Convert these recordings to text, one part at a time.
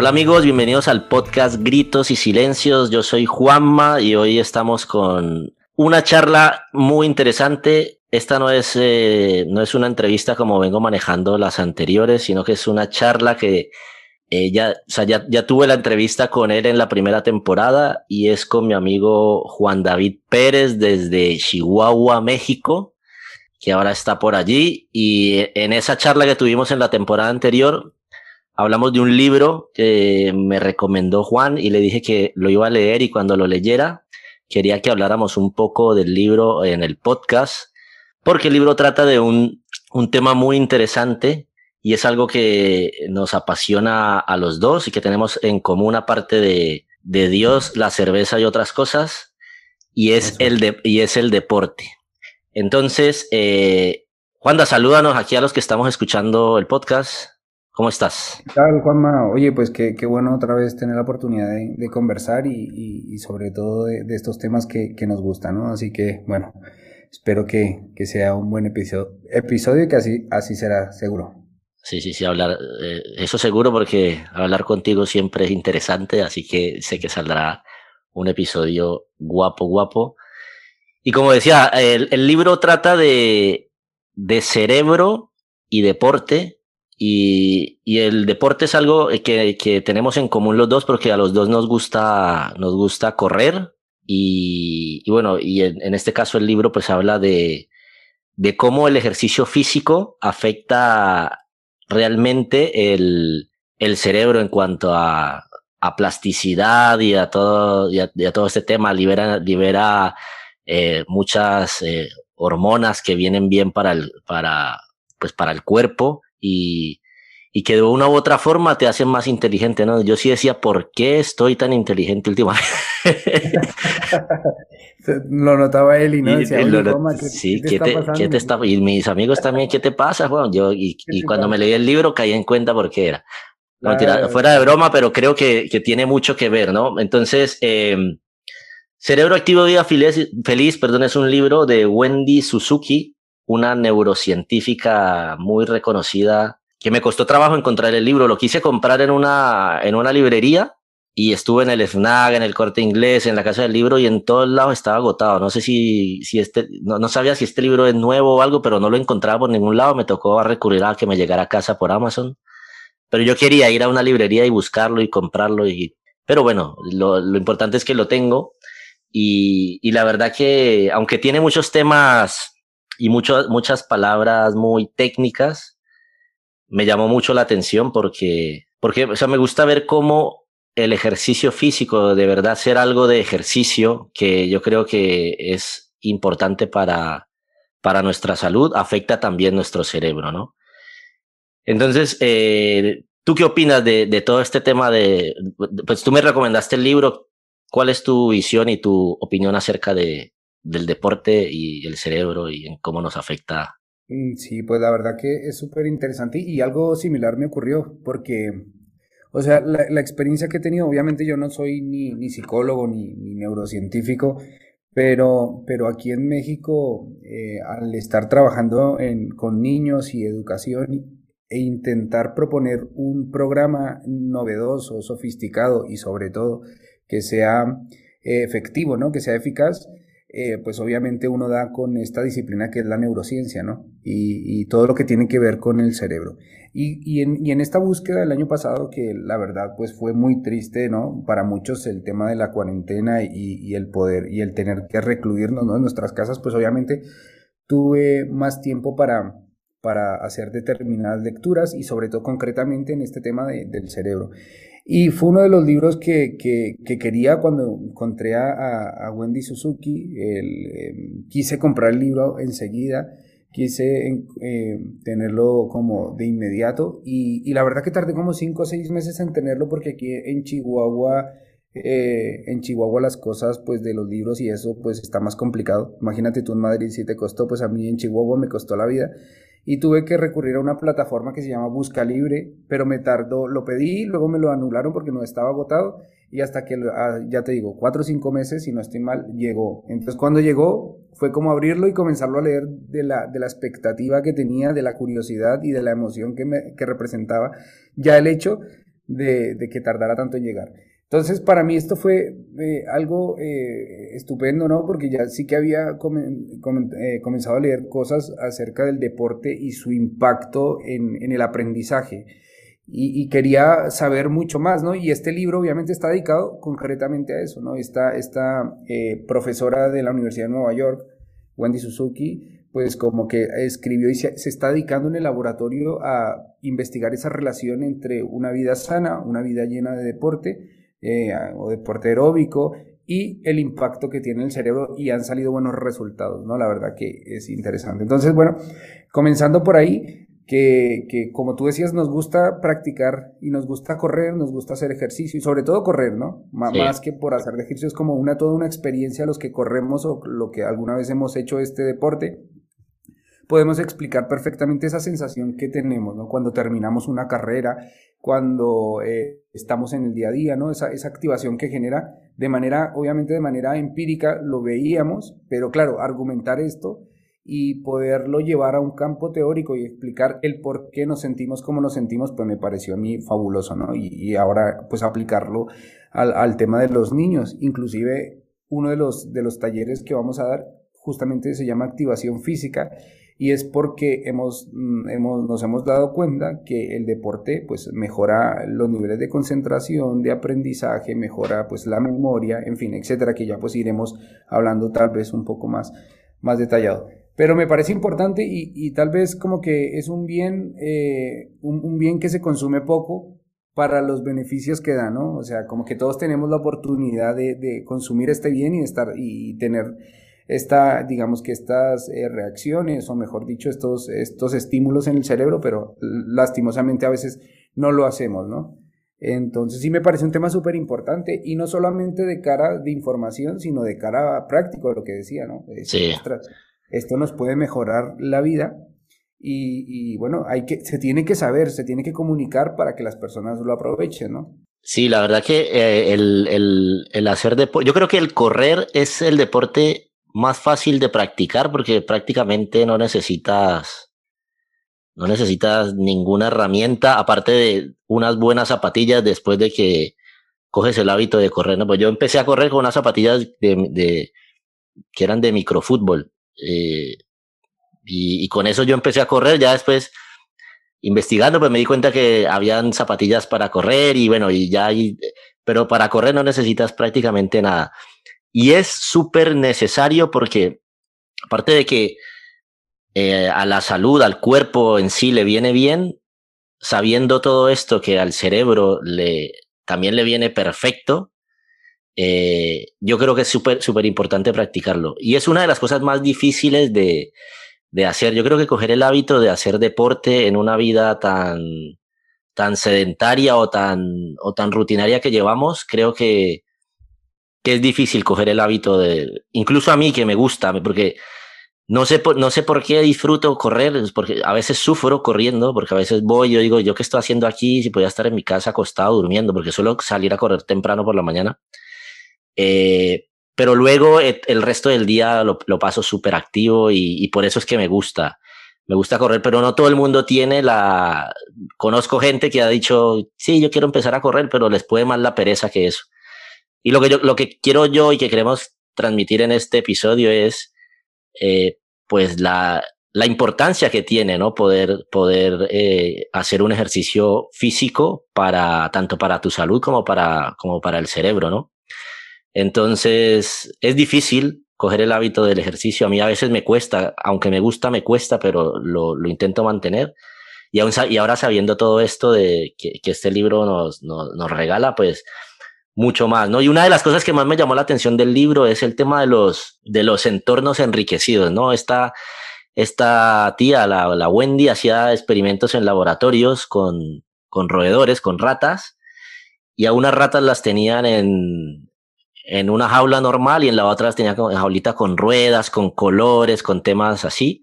Hola amigos, bienvenidos al podcast Gritos y Silencios. Yo soy Juanma y hoy estamos con una charla muy interesante. Esta no es, eh, no es una entrevista como vengo manejando las anteriores, sino que es una charla que eh, ya, o sea, ya, ya tuve la entrevista con él en la primera temporada y es con mi amigo Juan David Pérez desde Chihuahua, México, que ahora está por allí. Y en esa charla que tuvimos en la temporada anterior, hablamos de un libro que me recomendó Juan y le dije que lo iba a leer y cuando lo leyera quería que habláramos un poco del libro en el podcast, porque el libro trata de un, un tema muy interesante y es algo que nos apasiona a los dos y que tenemos en común aparte de, de Dios, la cerveza y otras cosas, y es, el, de, y es el deporte. Entonces, eh, Juanda, salúdanos aquí a los que estamos escuchando el podcast. ¿Cómo estás? ¿Qué tal, Juanma? Oye, pues qué, qué bueno otra vez tener la oportunidad de, de conversar y, y, y, sobre todo de, de estos temas que, que, nos gustan, ¿no? Así que, bueno, espero que, que sea un buen episodio, episodio y que así, así será, seguro. Sí, sí, sí, hablar, eh, eso seguro porque hablar contigo siempre es interesante, así que sé que saldrá un episodio guapo, guapo. Y como decía, el, el libro trata de, de cerebro y deporte, y, y, el deporte es algo que, que, tenemos en común los dos porque a los dos nos gusta, nos gusta correr. Y, bueno, y en, este caso el libro pues habla de, de cómo el ejercicio físico afecta realmente el, el cerebro en cuanto a, a plasticidad y a todo, y a, y a, todo este tema, libera, libera eh, muchas eh, hormonas que vienen bien para el, para, pues para el cuerpo y, y que de una u otra forma te hacen más inteligente, ¿no? Yo sí decía, ¿por qué estoy tan inteligente últimamente? lo notaba él y no decía, lo, ¿qué, sí, ¿qué, te, ¿qué, te, está Y mis amigos también, ¿qué te pasa, Juan? Yo, y, y cuando me leí el libro caí en cuenta por qué era. No, tira, fuera de broma, pero creo que, que tiene mucho que ver, ¿no? Entonces, eh, Cerebro Activo Vida Feliz, Feliz, perdón, es un libro de Wendy Suzuki, una neurocientífica muy reconocida, que me costó trabajo encontrar el libro. Lo quise comprar en una, en una librería y estuve en el FNAG, en el corte inglés, en la casa del libro y en todos lados estaba agotado. No sé si, si este, no, no, sabía si este libro es nuevo o algo, pero no lo encontraba por ningún lado. Me tocó recurrir a que me llegara a casa por Amazon. Pero yo quería ir a una librería y buscarlo y comprarlo y, pero bueno, lo, lo importante es que lo tengo. Y, y la verdad que, aunque tiene muchos temas y mucho, muchas palabras muy técnicas, me llamó mucho la atención porque, porque, o sea, me gusta ver cómo el ejercicio físico, de verdad ser algo de ejercicio, que yo creo que es importante para, para nuestra salud, afecta también nuestro cerebro, ¿no? Entonces, eh, ¿tú qué opinas de, de todo este tema pues tú me recomendaste el libro, ¿cuál es tu visión y tu opinión acerca de, del deporte y el cerebro y en cómo nos afecta Mm, sí, pues la verdad que es súper interesante y algo similar me ocurrió porque, o sea, la, experiencia que he tenido, obviamente yo no soy ni, ni psicólogo ni, ni, neurocientífico, pero, pero aquí en México, eh, al estar trabajando en, con niños y educación e intentar proponer un programa novedoso, sofisticado y sobre todo que sea eh, efectivo, ¿no? Que sea eficaz, eh, pues obviamente uno da con esta disciplina que es la neurociencia, ¿no? Y, todo lo que tiene que ver con el cerebro. Y, y, en, y, en, esta búsqueda del año pasado, que la verdad pues fue muy triste, ¿no? Para muchos el tema de la cuarentena y, el poder y el tener que recluirnos, ¿no? En nuestras casas, pues obviamente tuve más tiempo para, para hacer determinadas lecturas y sobre todo concretamente en este tema de, del cerebro. Y fue uno de los libros que, que, que quería cuando encontré a, Wendy Suzuki. Eh, quise comprar el libro enseguida, quise eh, tenerlo como de inmediato. Y, y, la verdad que tardé como cinco o seis meses en tenerlo porque aquí en Chihuahua... Eh, en Chihuahua las cosas pues de los libros y eso pues está más complicado. Imagínate tú en Madrid si te costó, pues a mí en Chihuahua me costó la vida y tuve que recurrir a una plataforma que se llama Busca Libre, pero me tardó, lo pedí, luego me lo anularon porque no estaba agotado y hasta que, ah, ya te digo, cuatro o cinco meses, si no estoy mal, llegó. Entonces cuando llegó fue como abrirlo y comenzarlo a leer de la, de la expectativa que tenía, de la curiosidad y de la emoción que, me, que representaba ya el hecho de, que tardara tanto en llegar. Entonces, para mí esto fue eh, algo eh, estupendo, ¿no? Porque ya sí que había eh, comenzado a leer cosas acerca del deporte y su impacto en, en el aprendizaje. Y, quería saber mucho más, ¿no? Y este libro obviamente está dedicado concretamente a eso, ¿no? Esta, esta profesora de la Universidad de Nueva York, Wendy Suzuki, pues como que escribió y se, está dedicando en el laboratorio a investigar esa relación entre una vida sana, una vida llena de deporte eh, o deporte aeróbico y el impacto que tiene el cerebro y han salido buenos resultados, ¿no? La verdad que es interesante. Entonces, bueno, comenzando por ahí, que, como tú decías, nos gusta practicar y nos gusta correr, nos gusta hacer ejercicio y sobre todo correr, ¿no? Más que por hacer ejercicio es como una toda una experiencia los que corremos o lo que alguna vez hemos hecho este deporte. Podemos explicar perfectamente esa sensación que tenemos, ¿no? Cuando terminamos una carrera, cuando eh, estamos en el día a día, ¿no? Esa, esa activación que genera de manera, obviamente de manera empírica, lo veíamos, pero claro, argumentar esto y poderlo llevar a un campo teórico y explicar el por qué nos sentimos como nos sentimos, pues me pareció a mí fabuloso, ¿no? Y, ahora pues aplicarlo al, al, tema de los niños, inclusive uno de los, de los talleres que vamos a dar justamente se llama activación física y es porque hemos, mm, hemos, nos hemos dado cuenta que el deporte pues mejora los niveles de concentración, de aprendizaje, mejora pues la memoria, en fin, etcétera, que ya pues iremos hablando tal vez un poco más, más detallado. Pero me parece importante y, tal vez como que es un bien, eh, un, bien que se consume poco para los beneficios que da, ¿no? O sea, como que todos tenemos la oportunidad de, consumir este bien y estar y tener esta, digamos que estas eh, reacciones, o mejor dicho, estos, estos estímulos en el cerebro, pero lastimosamente a veces no lo hacemos, ¿no? Entonces sí me parece un tema súper importante y no solamente de cara de información, sino de cara práctico, lo que decía, ¿no? Sí esto nos puede mejorar la vida y, bueno, hay que, se tiene que saber, se tiene que comunicar para que las personas lo aprovechen, ¿no? Sí, la verdad que eh, el, el, el, hacer deporte, yo creo que el correr es el deporte más fácil de practicar porque prácticamente no necesitas, no necesitas ninguna herramienta aparte de unas buenas zapatillas después de que coges el hábito de correr. ¿no? Pues yo empecé a correr con unas zapatillas de, que eran de microfútbol eh, y, con eso yo empecé a correr, ya después investigando, pues me di cuenta que habían zapatillas para correr y bueno, y ya, pero para correr no necesitas prácticamente nada. Y es súper necesario porque, aparte de que eh, a la salud, al cuerpo en sí le viene bien, sabiendo todo esto que al cerebro le, también le viene perfecto, eh, yo creo que es súper, súper importante practicarlo. Y es una de las cosas más difíciles de, de hacer. Yo creo que coger el hábito de hacer deporte en una vida tan, tan sedentaria o tan, o tan rutinaria que llevamos, creo que, que es difícil coger el hábito de, incluso a mí que me gusta, porque no sé, por, no sé por qué disfruto correr, porque a veces sufro corriendo, porque a veces voy, yo digo, ¿yo qué estoy haciendo aquí? Si podía estar en mi casa acostado durmiendo, porque suelo salir a correr temprano por la mañana. Eh, pero luego el resto del día lo, paso súper activo y, por eso es que me gusta. Me gusta correr, pero no todo el mundo tiene la... Conozco gente que ha dicho, sí, yo quiero empezar a correr, pero les puede más la pereza que eso. Y lo que, yo, lo que quiero yo y que queremos transmitir en este episodio es, eh, pues, la, la importancia que tiene, ¿no? Poder, poder hacer un ejercicio físico para, tanto para tu salud como para, como para el cerebro, ¿no? Entonces, es difícil coger el hábito del ejercicio. A mí a veces me cuesta, aunque me gusta, me cuesta, pero lo, lo intento mantener. Y, aún, y ahora sabiendo todo esto de que, que este libro nos, nos, nos, regala, pues mucho más, ¿no? Y una de las cosas que más me llamó la atención del libro es el tema de los, de los entornos enriquecidos, ¿no? Esta, esta tía, la, la Wendy, hacía experimentos en laboratorios con, con roedores, con ratas, y a unas ratas las tenían en, en una jaula normal y en la otra las tenía con jaulita con ruedas, con colores, con temas así.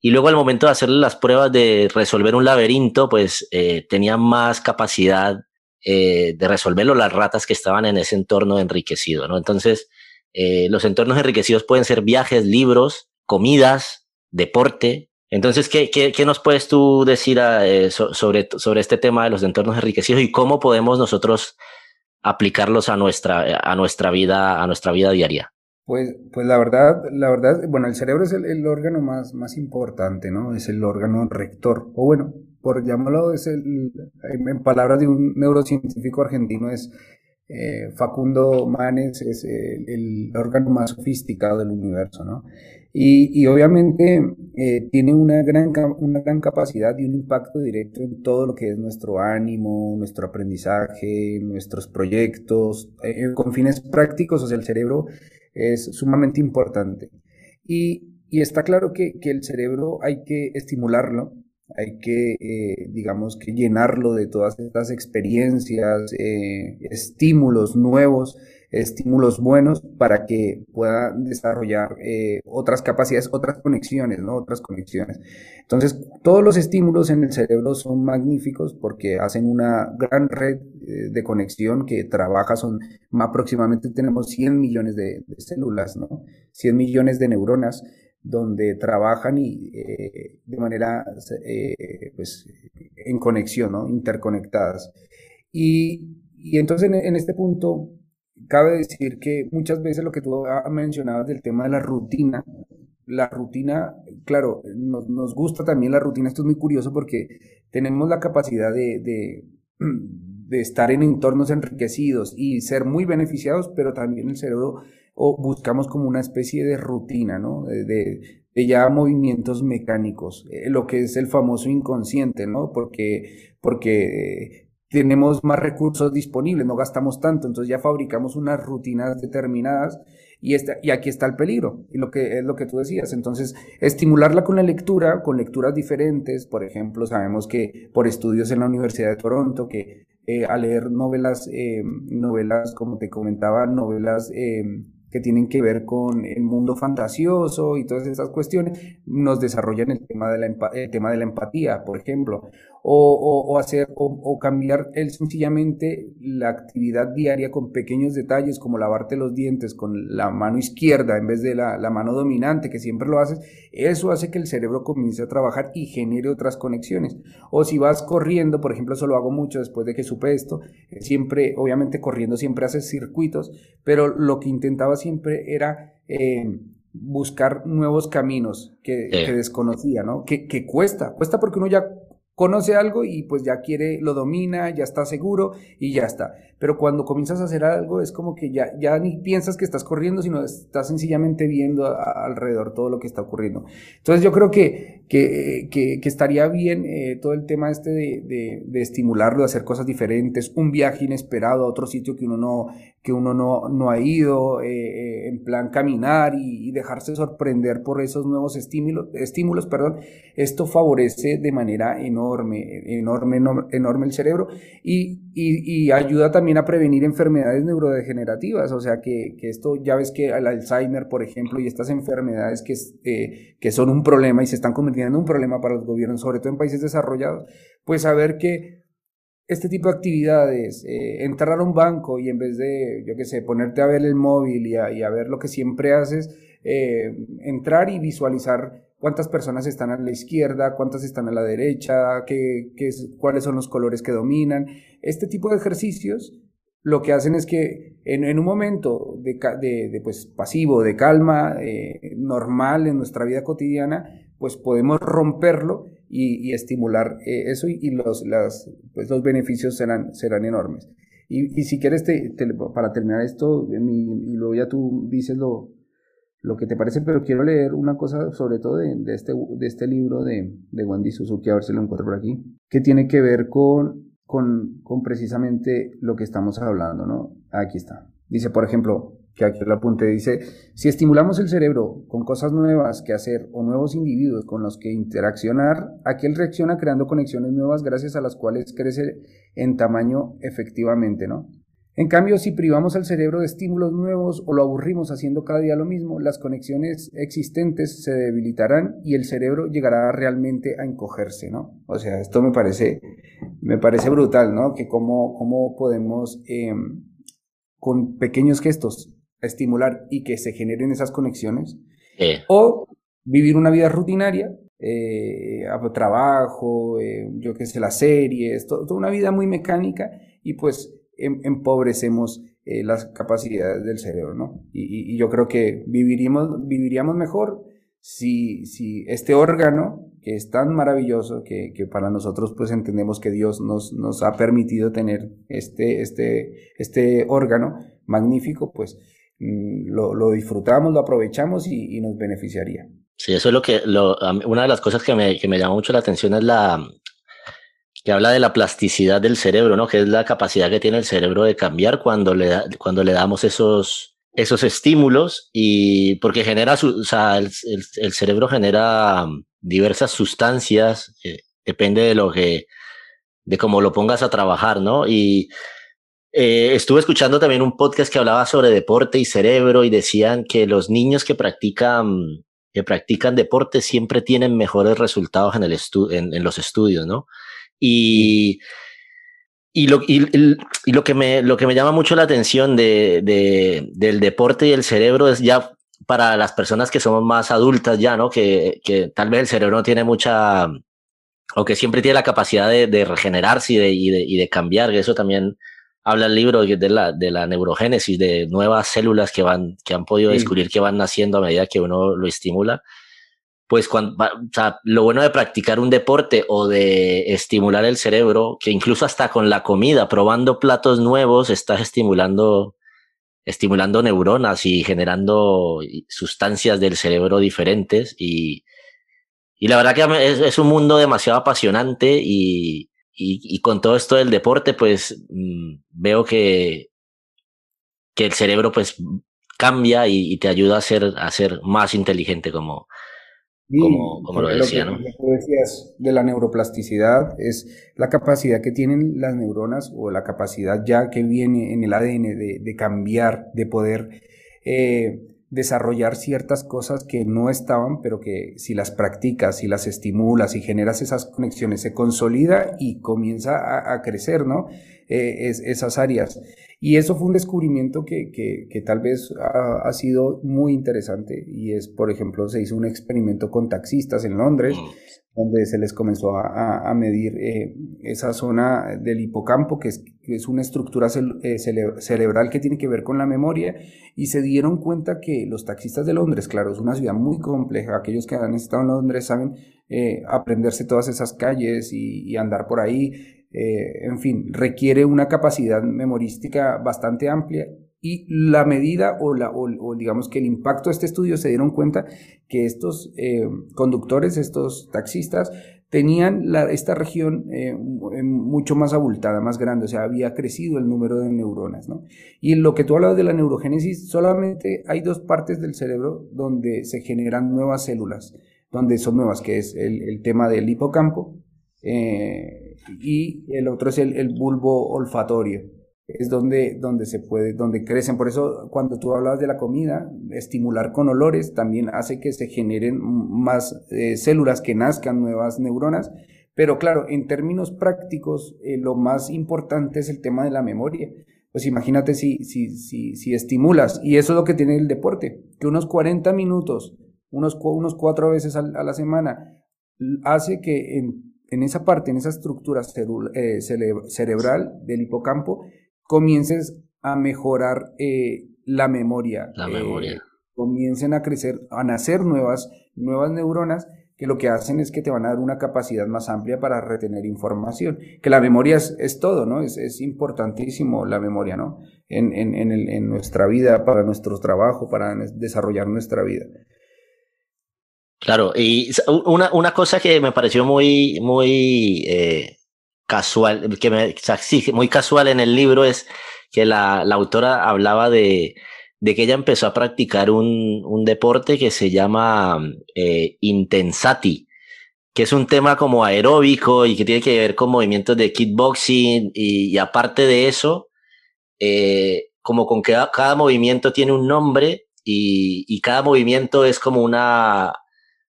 Y luego al momento de hacerle las pruebas de resolver un laberinto, pues eh, tenía más capacidad eh, de resolverlo las ratas que estaban en ese entorno enriquecido, ¿no? Entonces, eh, los entornos enriquecidos pueden ser viajes, libros, comidas, deporte, Entonces, ¿qué, qué, qué nos puedes tú decir eh, sobre, sobre este tema de los entornos enriquecidos y cómo podemos nosotros aplicarlos a nuestra, a nuestra, vida, a nuestra vida diaria? Pues, pues la verdad, la verdad, bueno, el cerebro es el, órgano más, más importante, ¿no? Es el órgano rector, o bueno, por llamarlo, es el, en palabras de un neurocientífico argentino, es eh, Facundo Manes es el, órgano más sofisticado del universo, ¿no? Y, obviamente eh, tiene una gran, una gran capacidad y un impacto directo en todo lo que es nuestro ánimo, nuestro aprendizaje, nuestros proyectos, eh, con fines prácticos, o sea, el cerebro es sumamente importante. Y, está claro que, que el cerebro hay que estimularlo, hay que, eh, digamos, que llenarlo de todas estas experiencias, eh, estímulos nuevos, estímulos buenos para que pueda desarrollar eh, otras capacidades, otras conexiones, ¿no? Otras conexiones. Entonces, todos los estímulos en el cerebro son magníficos porque hacen una gran red de conexión que trabaja, son aproximadamente tenemos 100 millones de, de células, ¿no? 100 millones de neuronas donde trabajan y, eh, de manera eh, pues, en conexión, ¿no? interconectadas. Y, y entonces en, este punto cabe decir que muchas veces lo que tú mencionabas del tema de la rutina, la rutina, claro, nos, nos, gusta también la rutina, esto es muy curioso porque tenemos la capacidad de, de, de estar en entornos enriquecidos y ser muy beneficiados, pero también el cerebro o buscamos como una especie de rutina, ¿no? De, ya movimientos mecánicos, eh, lo que es el famoso inconsciente, ¿no? Porque, porque tenemos más recursos disponibles, no gastamos tanto, entonces ya fabricamos unas rutinas determinadas y, y aquí está el peligro, y lo que es lo que tú decías. Entonces, estimularla con la lectura, con lecturas diferentes, por ejemplo, sabemos que por estudios en la Universidad de Toronto, que eh, a leer novelas, eh, novelas, como te comentaba, novelas que tienen que ver con el mundo fantasioso y todas esas cuestiones, nos desarrollan el tema de la, el tema de la empatía, por ejemplo, o, hacer o, cambiar el, sencillamente la actividad diaria con pequeños detalles como lavarte los dientes con la mano izquierda en vez de la, mano dominante que siempre lo haces, eso hace que el cerebro comience a trabajar y genere otras conexiones. O si vas corriendo, por ejemplo, eso lo hago mucho después de que supe esto, eh, siempre, obviamente corriendo siempre haces circuitos, pero lo que intentaba siempre era... Eh, buscar nuevos caminos que, desconocía, ¿no? Que, que, cuesta, cuesta porque uno ya conoce algo y pues ya quiere, lo domina, ya está seguro y ya está. Pero cuando comienzas a hacer algo es como que ya, ya ni piensas que estás corriendo, sino estás sencillamente viendo alrededor todo lo que está ocurriendo. Entonces yo creo que, que, que, estaría bien eh, todo el tema este de, de, estimularlo, de hacer cosas diferentes, un viaje inesperado a otro sitio que uno no, que uno no, no ha ido, eh, eh, en plan caminar y, dejarse sorprender por esos nuevos estímulos, estímulos, perdón, esto favorece de manera enorme, enorme, enorme el cerebro y, y, ayuda también a prevenir enfermedades neurodegenerativas, o sea que, que, esto ya ves que el Alzheimer, por ejemplo, y estas enfermedades que, eh, que son un problema y se están convirtiendo en un problema para los gobiernos, sobre todo en países desarrollados, pues saber que este tipo de actividades, eh, entrar a un banco y en vez de, yo qué sé, ponerte a ver el móvil y a, ver lo que siempre haces, eh, entrar y visualizar cuántas personas están a la izquierda, cuántas están a la derecha, qué, qué cuáles son los colores que dominan. Este tipo de ejercicios lo que hacen es que en, un momento de, de, pues, pasivo, de calma, eh, normal en nuestra vida cotidiana, pues podemos romperlo y, estimular eh, eso y, los, las, pues los beneficios serán, serán enormes. Y, si quieres, te, para terminar esto, y luego ya tú dices lo, lo que te parece, pero quiero leer una cosa sobre todo de, de este, de este libro de, de Wendy Suzuki, a ver si lo encuentro por aquí, que tiene que ver con, con, con precisamente lo que estamos hablando, ¿no? Aquí está. Dice, por ejemplo, que aquí lo apunte, dice, si estimulamos el cerebro con cosas nuevas que hacer o nuevos individuos con los que interaccionar, aquel reacciona creando conexiones nuevas gracias a las cuales crece en tamaño efectivamente, ¿no? En cambio, si privamos al cerebro de estímulos nuevos o lo aburrimos haciendo cada día lo mismo, las conexiones existentes se debilitarán y el cerebro llegará realmente a encogerse, ¿no? O sea, esto me parece, me parece brutal, ¿no? Que cómo, cómo podemos, em, con pequeños gestos, estimular y que se generen esas conexiones. O vivir una vida rutinaria eh, trabajo, eh, yo qué sé, las series, toda una vida muy mecánica y pues em, empobrecemos eh, las capacidades del cerebro, ¿no? Y, yo creo que viviríamos, viviríamos mejor si, si este órgano, que es tan maravilloso, que, que, para nosotros pues entendemos que Dios nos, nos ha permitido tener este, este, este órgano magnífico, pues lo, lo disfrutamos, lo aprovechamos y, y nos beneficiaría. Sí, eso es lo que, lo, una de las cosas que me, que me llama mucho la atención es la, que habla de la plasticidad del cerebro, ¿no? Que es la capacidad que tiene el cerebro de cambiar cuando le, cuando le damos esos, esos estímulos y porque genera, su, o sea, el, el, cerebro genera diversas sustancias, eh, depende de lo que, de cómo lo pongas a trabajar, ¿no? Y eh, estuve escuchando también un podcast que hablaba sobre deporte y cerebro y decían que los niños que practican que practican deporte siempre tienen mejores resultados en, el en, en los estudios, ¿no? Y, y, lo, y, y, lo, que me, lo que me llama mucho la atención de, de, del deporte y el cerebro es ya para las personas que somos más adultas ya, ¿no? Que, que tal vez el cerebro no tiene mucha, o que siempre tiene la capacidad de, de regenerarse y de, y de, y de cambiar, que eso también habla el libro de la, de la neurogénesis, de nuevas células que, van, que han podido descubrir que van naciendo a medida que uno lo estimula. Pues cuando, o sea, lo bueno de practicar un deporte o de estimular el cerebro, que incluso hasta con la comida, probando platos nuevos, estás estimulando, estimulando neuronas y generando sustancias del cerebro diferentes. Y, y la verdad que es, es un mundo demasiado apasionante y, y, con todo esto del deporte, pues mm, veo que, que el cerebro pues cambia y, te ayuda a ser, a ser más inteligente como, como, como lo decía, ¿no? Lo que decías de la neuroplasticidad es la capacidad que tienen las neuronas o la capacidad ya que viene en el ADN de, de cambiar, de poder eh, desarrollar ciertas cosas que no estaban, pero que si las practicas, si las estimulas y generas esas conexiones, se consolida y comienza a, crecer, ¿no? Eh, es, esas áreas. Y eso fue un descubrimiento que, que, tal vez ha, sido muy interesante y es, por ejemplo, se hizo un experimento con taxistas en Londres mm donde se les comenzó a, a medir eh, esa zona del hipocampo, que es, es una estructura eh, cerebral que tiene que ver con la memoria, y se dieron cuenta que los taxistas de Londres, claro, es una ciudad muy compleja, aquellos que han estado en Londres saben eh, aprenderse todas esas calles y andar por ahí, en fin, requiere una capacidad memorística bastante amplia y la medida o, la, o, digamos que el impacto de este estudio se dieron cuenta que estos eh, conductores, estos taxistas, tenían esta región eh, mucho más abultada, más grande, o sea, había crecido el número de neuronas, ¿no? Y lo que tú hablabas de la neurogénesis, solamente hay dos partes del cerebro donde se generan nuevas células, donde son nuevas, que es el, tema del hipocampo eh, y el otro es el bulbo olfatorio es donde, donde se puede, donde crecen. Por eso, cuando tú hablabas de la comida, estimular con olores también hace que se generen más eh, células, que nazcan nuevas neuronas. Pero claro, en términos prácticos, eh, lo más importante es el tema de la memoria. Pues imagínate si, si, si, si estimulas, y eso es lo que tiene el deporte, que unos 40 minutos, unos, unos cuatro veces a, la semana, hace que en, en, esa parte, en esa estructura eh, cerebral del hipocampo, comiences a mejorar eh, la memoria. La memoria. Eh, comiencen a crecer, a nacer nuevas, nuevas neuronas que lo que hacen es que te van a dar una capacidad más amplia para retener información. Que la memoria es, es todo, ¿no? Es, es, importantísimo la memoria, ¿no? En, en, en, el, en, nuestra vida, para nuestro trabajo, para desarrollar nuestra vida. Claro, y una, una cosa que me pareció muy, muy eh, casual, que me, muy casual en el libro es que la, la autora hablaba de, de, que ella empezó a practicar un, un deporte que se llama eh, intensati, que es un tema como aeróbico y que tiene que ver con movimientos de kickboxing y, aparte de eso, eh, como con que cada, movimiento tiene un nombre y, y cada movimiento es como una,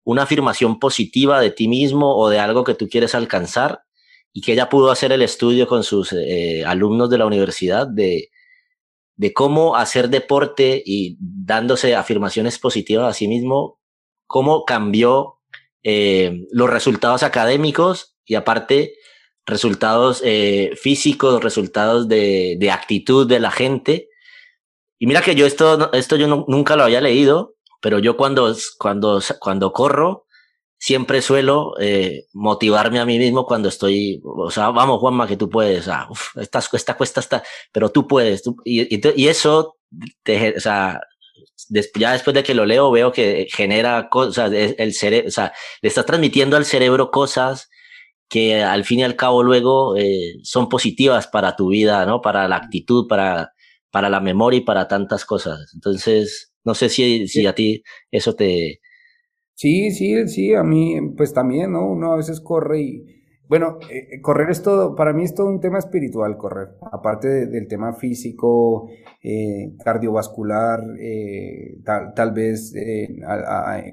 una afirmación positiva de ti mismo o de algo que tú quieres alcanzar y que ella pudo hacer el estudio con sus eh, alumnos de la universidad de, de cómo hacer deporte y dándose afirmaciones positivas a sí mismo, cómo cambió eh, los resultados académicos y aparte resultados eh, físicos, resultados de, de, actitud de la gente. Y mira que yo esto, esto yo nunca lo había leído, pero yo cuando, cuando, cuando corro, siempre suelo eh, motivarme a mí mismo cuando estoy, o sea, vamos Juanma, que tú puedes, ah, esta, esta cuesta está, pero tú puedes, y, y, eso, te, o sea, ya después de que lo leo veo que genera cosas, el cerebro, o sea, le está transmitiendo al cerebro cosas que al fin y al cabo luego eh, son positivas para tu vida, ¿no? Para la actitud, para, para la memoria y para tantas cosas. Entonces, no sé si, si a ti eso te, Sí, sí, sí, a mí, pues también, ¿no? Uno a veces corre y, bueno, eh, eh, correr es todo, para mí es todo un tema espiritual, correr, aparte del tema físico, eh, cardiovascular, tal, tal, vez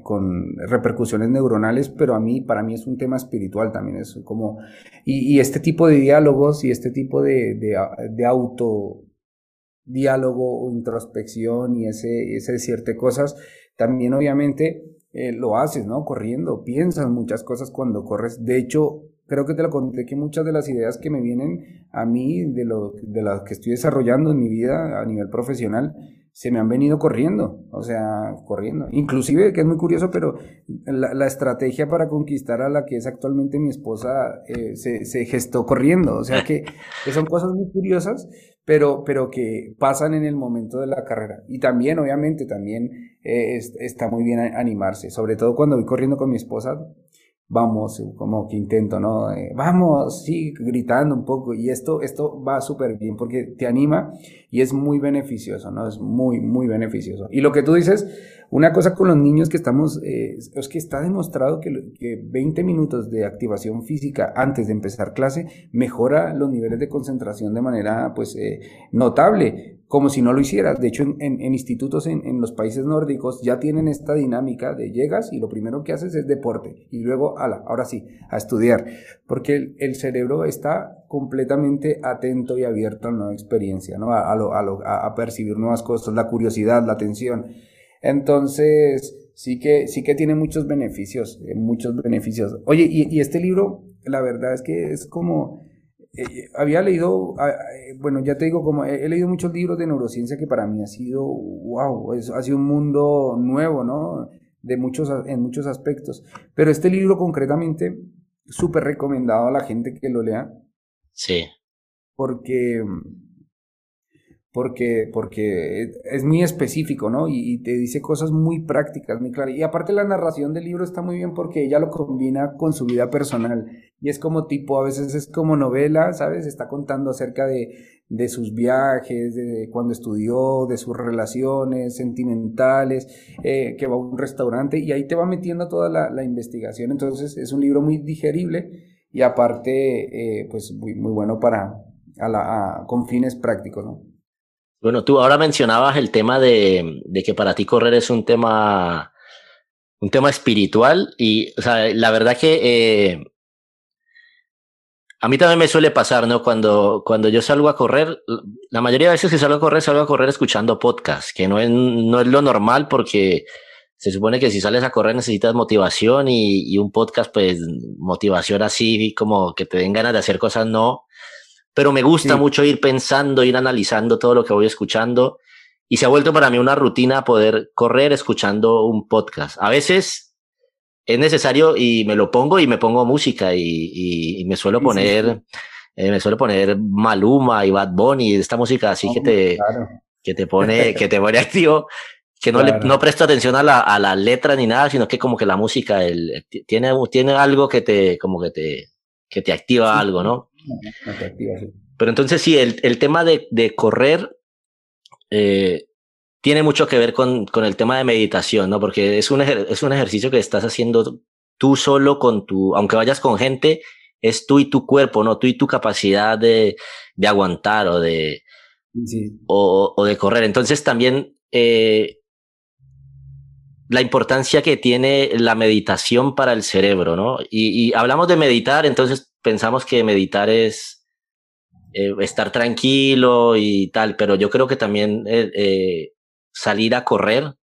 con repercusiones neuronales, pero a mí, para mí es un tema espiritual también, es como, y, este tipo de diálogos y este tipo de, de, de auto diálogo introspección y ese, ese ciertas cosas, también obviamente eh, lo haces, ¿no? Corriendo, piensas muchas cosas cuando corres. De hecho, creo que te lo conté que muchas de las ideas que me vienen a mí, de, lo, de las que estoy desarrollando en mi vida a nivel profesional, se me han venido corriendo, o sea, corriendo. Inclusive, que es muy curioso, pero la, estrategia para conquistar a la que es actualmente mi esposa eh, se, gestó corriendo, o sea que, son cosas muy curiosas, pero, pero que pasan en el momento de la carrera. Y también, obviamente, también eh, está muy bien animarse, sobre todo cuando voy corriendo con mi esposa, vamos, como que intento, ¿no? Eh, vamos, sí, gritando un poco. Y esto, esto va súper bien porque te anima y es muy beneficioso, ¿no? Es muy, muy beneficioso. Y lo que tú dices, una cosa con los niños que estamos, eh, es que está demostrado que, que 20 minutos de activación física antes de empezar clase mejora los niveles de concentración de manera, pues, eh, notable como si no lo hicieras. De hecho, en, institutos en, los países nórdicos ya tienen esta dinámica de llegas y lo primero que haces es deporte y luego, ala, ahora sí, a estudiar, porque el, cerebro está completamente atento y abierto a la nueva experiencia, ¿no? A, a, a, percibir nuevas cosas, la curiosidad, la atención. Entonces, sí que, sí que tiene muchos beneficios, eh, muchos beneficios. Oye, y, y este libro, la verdad es que es como eh, había leído, ah, eh, bueno, ya te digo, como he, leído muchos libros de neurociencia que para mí ha sido, wow, ha sido un mundo nuevo, ¿no? De muchos, en muchos aspectos. Pero este libro concretamente, súper recomendado a la gente que lo lea. Sí. Porque porque, porque es muy específico, ¿no? Y, te dice cosas muy prácticas, muy claras. Y aparte la narración del libro está muy bien porque ella lo combina con su vida personal. Y es como tipo, a veces es como novela, ¿sabes? Está contando acerca de, de sus viajes, de cuando estudió, de sus relaciones sentimentales, eh, que va a un restaurante y ahí te va metiendo toda la, investigación. Entonces es un libro muy digerible y aparte, eh, pues muy, muy bueno para, a la, con fines prácticos, ¿no? Bueno, tú ahora mencionabas el tema de, de, que para ti correr es un tema, un tema espiritual y, o sea, la verdad que eh, a mí también me suele pasar, ¿no? Cuando, cuando yo salgo a correr, la mayoría de veces que salgo a correr, salgo a correr escuchando podcast, que no es, no es lo normal porque se supone que si sales a correr necesitas motivación y, y un podcast, pues motivación así como que te den ganas de hacer cosas, no pero me gusta mucho ir pensando, ir analizando todo lo que voy escuchando y se ha vuelto para mí una rutina poder correr escuchando un podcast. A veces es necesario y me lo pongo y me pongo música y, y, me suelo poner, eh, me suelo poner Maluma y Bad Bunny, esta música así que te, que te pone, que te pone activo que no, le, no presto atención a la, a la letra ni nada, sino que como que la música el, tiene, tiene algo que te, como que te, que te activa algo, ¿no? Pero entonces sí, el, el tema de, de correr eh, tiene mucho que ver con, con, el tema de meditación, ¿no? Porque es un, es un ejercicio que estás haciendo tú solo con tu, aunque vayas con gente, es tú y tu cuerpo, ¿no? Tú y tu capacidad de, de aguantar o de, o, o, de correr. Entonces también eh, la importancia que tiene la meditación para el cerebro, ¿no? Y, y hablamos de meditar, entonces pensamos que meditar es eh, estar tranquilo y tal, pero yo creo que también eh, eh, salir a correr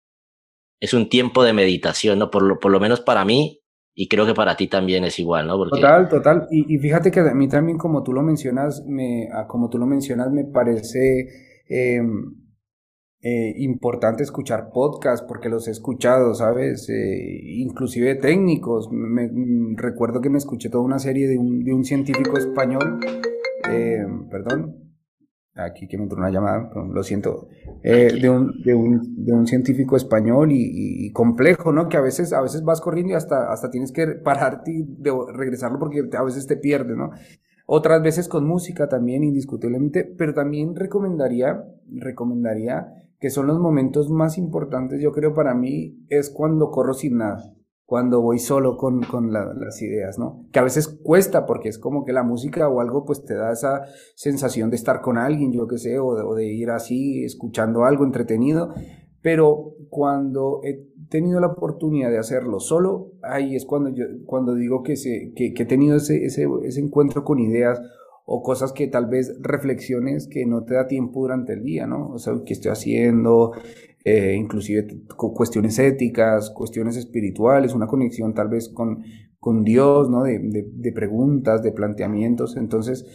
es un tiempo de meditación, ¿no? Por lo, por lo menos para mí, y creo que para ti también es igual, ¿no? Total, total. Y, fíjate que a mí también, como tú lo mencionas, me, como tú lo mencionas, me parece em, eh, importante escuchar podcasts porque los he escuchado, ¿sabes? Eh, inclusive técnicos. Me, mm, recuerdo que me escuché toda una serie de un, de un científico español, em, perdón, aquí que me entró una llamada, lo siento, eh, de, un, de, un, de, un, científico español y, complejo, ¿no? Que a veces, a veces vas corriendo y hasta, hasta tienes que pararte y de, regresarlo porque a veces te pierdes, ¿no? Otras veces con música también, indiscutiblemente, pero también recomendaría, recomendaría que son los momentos más importantes, yo creo, para mí, es cuando corro sin nada cuando voy solo con, con las ideas, ¿no? Que a veces cuesta porque es como que la música o algo pues te da esa sensación de estar con alguien, yo qué sé, o de, ir así escuchando algo entretenido, pero cuando he tenido la oportunidad de hacerlo solo, ahí es cuando yo cuando digo que, se, que, que he tenido ese, ese, ese encuentro con ideas o cosas que tal vez reflexiones que no te da tiempo durante el día, ¿no? O sea, ¿qué estoy haciendo? eh, inclusive cuestiones éticas, cuestiones espirituales, una conexión tal vez con, con Dios, ¿no? De, de, preguntas, de planteamientos. Entonces,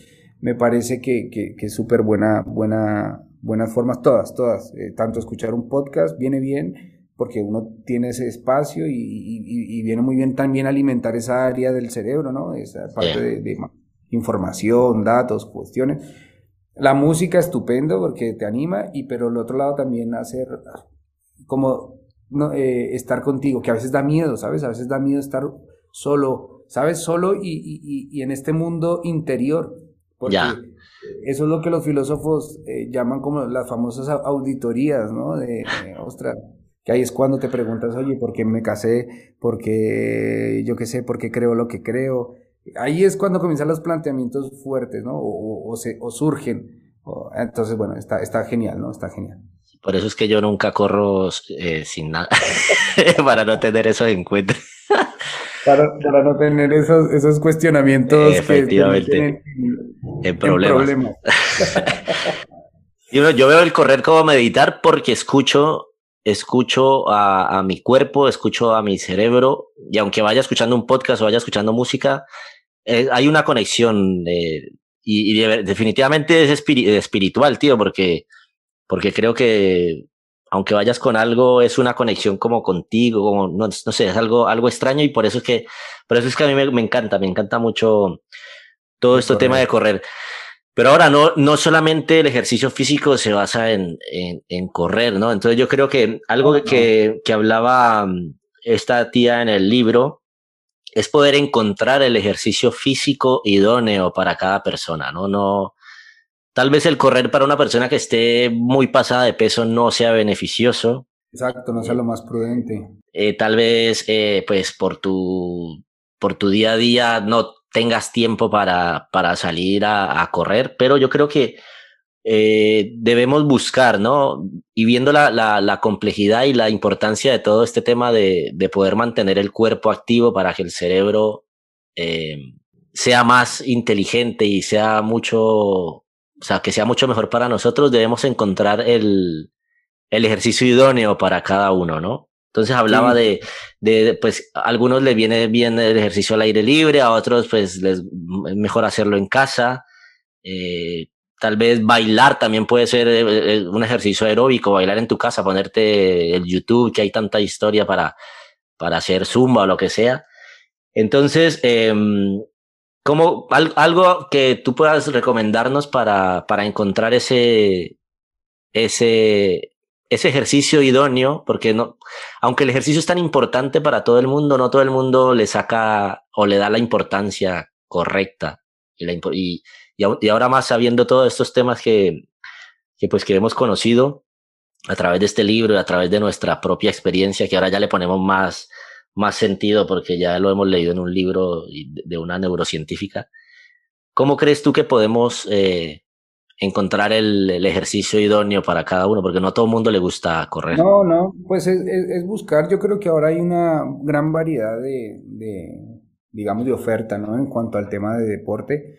me parece que, que, que es súper buena, buena, buenas formas, todas, todas. Eh, tanto escuchar un podcast viene bien porque uno tiene ese espacio y, y, y, viene muy bien también alimentar esa área del cerebro, ¿no? Esa parte de, de información, datos, cuestiones la música estupendo porque te anima, y pero el otro lado también hacer como no, eh, estar contigo, que a veces da miedo, ¿sabes? A veces da miedo estar solo, ¿sabes? Solo y, y, y en este mundo interior. Porque Eso es lo que los filósofos eh, llaman como las famosas auditorías, ¿no? De, ostras, que ahí es cuando te preguntas, oye, ¿por qué me casé? ¿Por qué, yo qué sé, por qué creo lo que creo? Ahí es cuando comienzan los planteamientos fuertes, ¿no? O, se, o surgen. entonces, bueno, está, está genial, ¿no? Está genial. Por eso es que yo nunca corro eh, sin nada, para no tener esos encuentros. para, para, no tener esos, esos cuestionamientos. Efectivamente. Que en problemas. yo, yo veo el correr como meditar porque escucho escucho a, a, mi cuerpo, escucho a mi cerebro, y aunque vaya escuchando un podcast o vaya escuchando música, eh, hay una conexión y, y, definitivamente es espiritual, tío, porque, porque creo que aunque vayas con algo, es una conexión como contigo, como, no, no sé, es algo, algo extraño y por eso es que, por eso es que a mí me, me encanta, me encanta mucho todo este tema de correr. Pero ahora no, no solamente el ejercicio físico se basa en, en, en correr, ¿no? Entonces yo creo que algo que, que hablaba mm, esta tía en el libro es poder encontrar el ejercicio físico idóneo para cada persona, ¿no? No, tal vez el correr para una persona que esté muy pasada de peso no sea beneficioso. Exacto, no sea lo más prudente. Eh, tal vez, eh, pues, por tu, por tu día a día no tengas tiempo para, para salir a, correr, pero yo creo que eh, debemos buscar, ¿no? Y viendo la, la, la, complejidad y la importancia de todo este tema de, de poder mantener el cuerpo activo para que el cerebro eh, sea más inteligente y sea mucho, o sea, que sea mucho mejor para nosotros, debemos encontrar el, el ejercicio idóneo para cada uno, ¿no? Entonces hablaba de, de, pues, a algunos les viene bien el ejercicio al aire libre, a otros, pues, les es mejor hacerlo en casa. Eh, tal vez bailar también puede ser eh, eh, un ejercicio aeróbico, bailar en tu casa, ponerte el YouTube, que hay tanta historia para, para hacer zumba o lo que sea. Entonces, eh, algo que tú puedas recomendarnos para, para encontrar ese, ese, ese ejercicio idóneo, porque no, aunque el ejercicio es tan importante para todo el mundo, no todo el mundo le saca o le da la importancia correcta. Y ahora más sabiendo todos estos temas que, que, pues, que hemos conocido a través de este libro y a través de nuestra propia experiencia, que ahora ya le ponemos más, más sentido porque ya lo hemos leído en un libro de una neurocientífica. ¿Cómo crees tú que podemos eh, encontrar el, ejercicio idóneo para cada uno, porque no a todo el mundo le gusta correr. No, no, pues es, es, buscar, yo creo que ahora hay una gran variedad de, de, digamos, de oferta, ¿no? En cuanto al tema de deporte.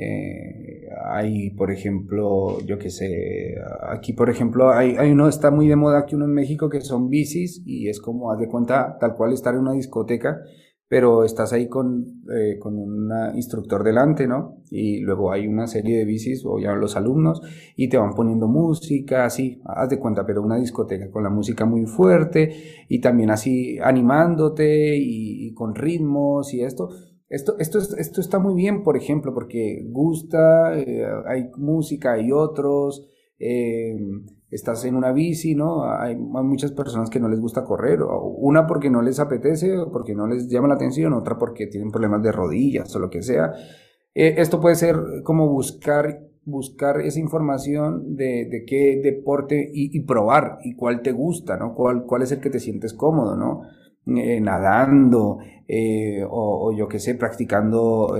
Eh, hay, por ejemplo, yo qué sé, aquí, por ejemplo, hay, hay uno, está muy de moda aquí uno en México que son bicis y es como, haz de cuenta, tal cual estar en una discoteca pero estás ahí con, eh, con un instructor delante, ¿no? Y luego hay una serie de bicis, o ya los alumnos, y te van poniendo música, así, haz de cuenta, pero una discoteca con la música muy fuerte, y también así animándote, y, con ritmos y esto. Esto, esto, está muy bien, por ejemplo, porque gusta, eh, hay música, hay otros, eh, estás en una bici, ¿no? Hay, muchas personas que no les gusta correr, una porque no les apetece, o porque no les llama la atención, otra porque tienen problemas de rodillas o lo que sea. Eh, esto puede ser como buscar, buscar esa información de, qué deporte y, probar y cuál te gusta, ¿no? Cuál, cuál es el que te sientes cómodo, ¿no? Eh, nadando eh, o, yo qué sé, practicando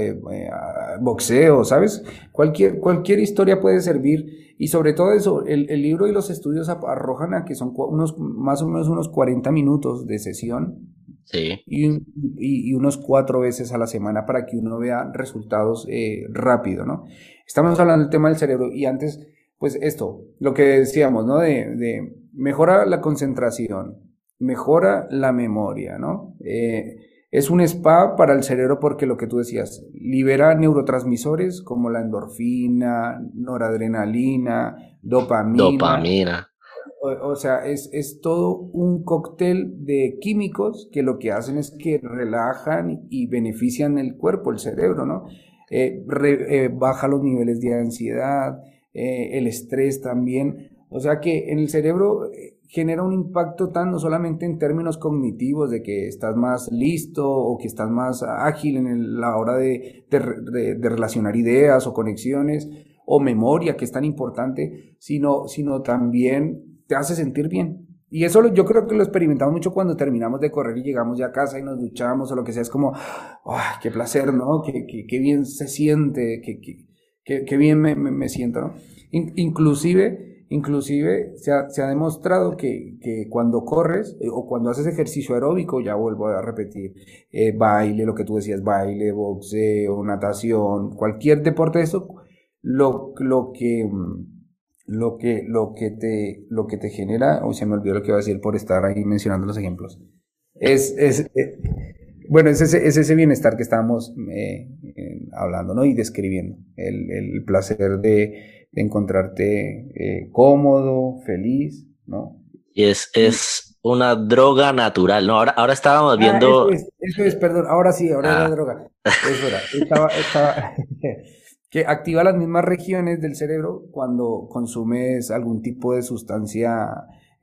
boxeo, ¿sabes? Cualquier, cualquier historia puede servir y sobre todo eso, el, libro y los estudios arrojan a que son unos, más o menos unos 40 minutos de sesión. Sí. Y, unos cuatro veces a la semana para que uno vea resultados eh, rápido, ¿no? Estamos hablando del tema del cerebro y antes, pues esto, lo que decíamos, ¿no? De, de mejora la concentración, mejora la memoria, ¿no? Eh, es un spa para el cerebro porque lo que tú decías, libera neurotransmisores como la endorfina, noradrenalina, dopamina. Dopamina. O, sea, es, es, todo un cóctel de químicos que lo que hacen es que relajan y benefician el cuerpo, el cerebro, ¿no? Eh, eh, baja los niveles de ansiedad, el estrés también. O sea que en el cerebro genera un impacto tan no solamente en términos cognitivos de que estás más listo o que estás más ágil en la hora de, relacionar ideas o conexiones o memoria que es tan importante, sino, sino también te hace sentir bien. Y eso yo creo que lo experimentamos mucho cuando terminamos de correr y llegamos ya a casa y nos duchamos o lo que sea. Es como, qué placer, ¿no! Qué, bien se siente, qué, bien me, me, siento, ¿no? inclusive Inclusive se ha, se ha demostrado que, que, cuando corres eh, o cuando haces ejercicio aeróbico, ya vuelvo a repetir, eh, baile, lo que tú decías, baile, boxeo, natación, cualquier deporte de eso, lo, lo que mm, lo que, lo que te, lo que te genera, o se me olvidó lo que iba a decir por estar ahí mencionando los ejemplos, es, es eh, bueno, es ese, es ese bienestar que estábamos hablando, ¿no? Y describiendo, el, el placer de, de encontrarte eh, cómodo, feliz, ¿no? Y es, es una droga natural, ¿no? Ahora, ahora estábamos ah, viendo... eso, es, perdón, ahora sí, ahora es la ah. droga. estaba, estaba... que activa las mismas regiones del cerebro cuando consumes algún tipo de sustancia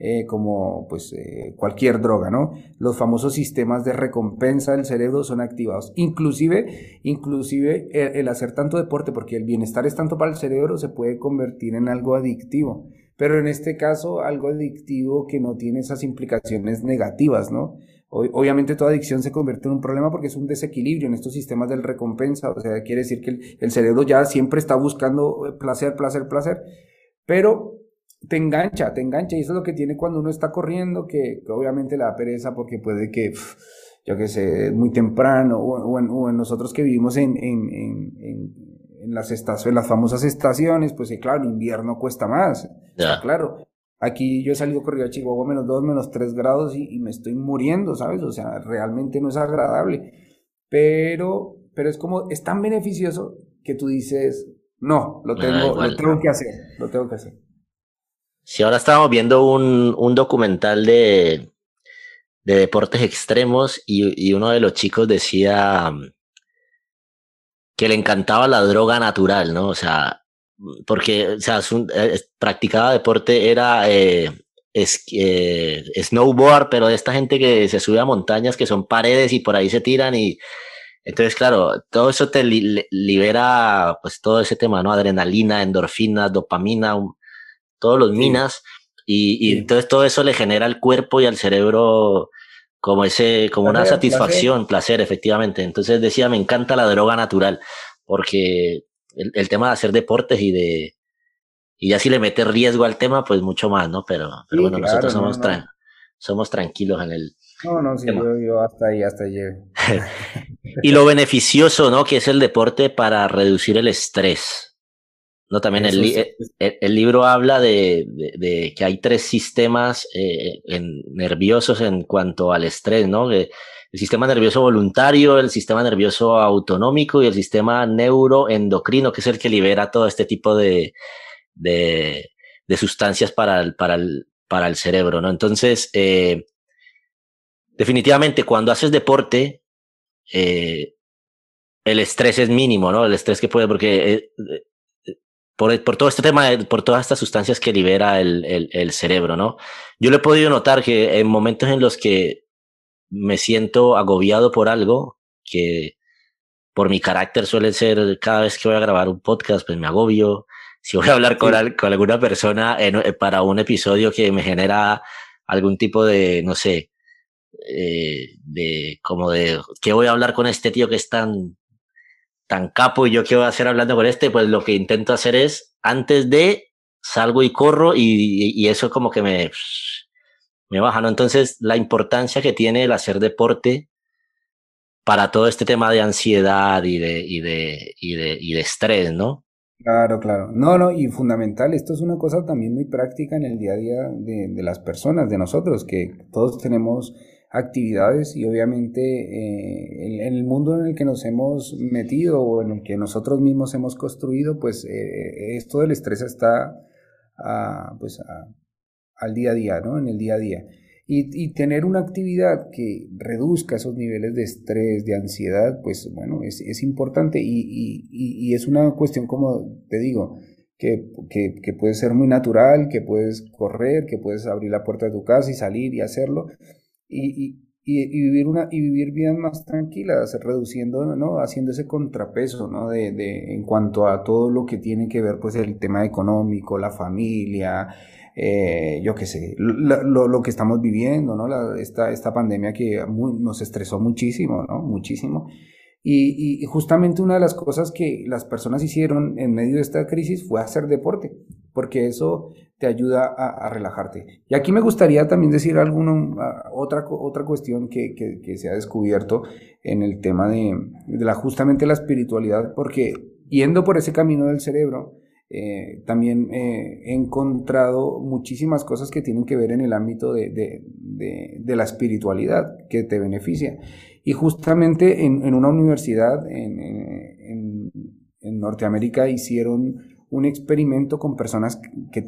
eh, como pues eh, cualquier droga, ¿no? Los famosos sistemas de recompensa del cerebro son activados. Inclusive, inclusive el, hacer tanto deporte, porque el bienestar es tanto para el cerebro, se puede convertir en algo adictivo. Pero en este caso, algo adictivo que no tiene esas implicaciones negativas, ¿no? Obviamente toda adicción se convierte en un problema porque es un desequilibrio en estos sistemas del recompensa. O sea, quiere decir que el, el cerebro ya siempre está buscando eh, placer, placer, placer. Pero te engancha, te engancha. Y eso es lo que tiene cuando uno está corriendo, que, obviamente le da pereza porque puede que, yo qué sé, muy temprano, o, en, nosotros que vivimos en, en, en, en las, estaciones, las famosas estaciones, pues claro, en invierno cuesta más. Ya. claro. Aquí yo he salido corrido a Chihuahua menos 2, menos 3 grados y, me estoy muriendo, ¿sabes? O sea, realmente no es agradable. Pero, pero es como, es tan beneficioso que tú dices, no, lo tengo, lo tengo que hacer, lo tengo que hacer. Si ahora estábamos viendo un, un documental de, de, deportes extremos y, y, uno de los chicos decía mm, que le encantaba la droga natural, ¿no? O sea, porque o sea, eh, practicaba deporte, era eh, es, eh, snowboard, pero de esta gente que se sube a montañas que son paredes y por ahí se tiran y entonces, claro, todo eso te libera, pues todo ese tema, ¿no? Adrenalina, endorfina, dopamina, todos los minas, y, y entonces todo eso le genera al cuerpo y al cerebro como ese, como una satisfacción, placer. efectivamente. Entonces decía, me encanta la droga natural, porque el, el, tema de hacer deportes y de, y ya si le mete riesgo al tema, pues mucho más, ¿no? Pero, pero bueno, nosotros somos, somos tranquilos en el. No, no, sí, yo, yo, hasta ahí, hasta allí. y lo beneficioso, ¿no? Que es el deporte para reducir el estrés. No, también el, eh, el, libro habla de, de, que hay tres sistemas eh, en, nerviosos en cuanto al estrés, ¿no? El sistema nervioso voluntario, el sistema nervioso autonómico y el sistema neuroendocrino, que es el que libera todo este tipo de, de, de sustancias para el, para, el, para el cerebro, ¿no? Entonces, eh, definitivamente cuando haces deporte, eh, el estrés es mínimo, ¿no? El estrés que puede, porque por, por, todo este tema, por todas estas sustancias que libera el, el, el, cerebro, ¿no? Yo le he podido notar que en momentos en los que me siento agobiado por algo, que por mi carácter suele ser cada vez que voy a grabar un podcast, pues me agobio. Si voy a hablar con, con alguna persona en, para un episodio que me genera algún tipo de, no sé, eh, de como de qué voy a hablar con este tío que es tan tan capo y yo a hacer hablando con este, pues lo que intento hacer es antes de salgo y corro y, y eso como que me me baja, ¿no? Entonces la importancia que tiene el hacer deporte para todo este tema de ansiedad y de y de y de, y de estrés, ¿no? Claro, claro. No, no, y fundamental, esto es una cosa también muy práctica en el día a día de, de las personas, de nosotros, que todos tenemos actividades y obviamente eh, en, el mundo en el que nos hemos metido o en el que nosotros mismos hemos construido, pues eh, esto del estrés está pues al día a día, ¿no? En el día a día. Y, y, tener una actividad que reduzca esos niveles de estrés, de ansiedad, pues bueno, es, es importante y, y, y, es una cuestión, como te digo, que, que, que puede ser muy natural, que puedes correr, que puedes abrir la puerta de tu casa y salir y hacerlo, y, y, y, vivir una y vivir vidas más tranquilas, reduciendo, ¿no? Haciendo ese contrapeso, ¿no? De, de, en cuanto a todo lo que tiene que ver, pues, el tema económico, la familia, eh, yo qué sé, lo, lo, que estamos viviendo, ¿no? La, esta, esta pandemia que nos estresó muchísimo, ¿no? Muchísimo. Y, justamente una de las cosas que las personas hicieron en medio de esta crisis fue hacer deporte, porque eso te ayuda a, relajarte. Y aquí me gustaría también decir alguna, otra, otra cuestión que, se ha descubierto en el tema de, la, justamente la espiritualidad, porque yendo por ese camino del cerebro, eh, también eh, he encontrado muchísimas cosas que tienen que ver en el ámbito de la espiritualidad que te beneficia. Y justamente en, una universidad en, en, Norteamérica hicieron un experimento con personas que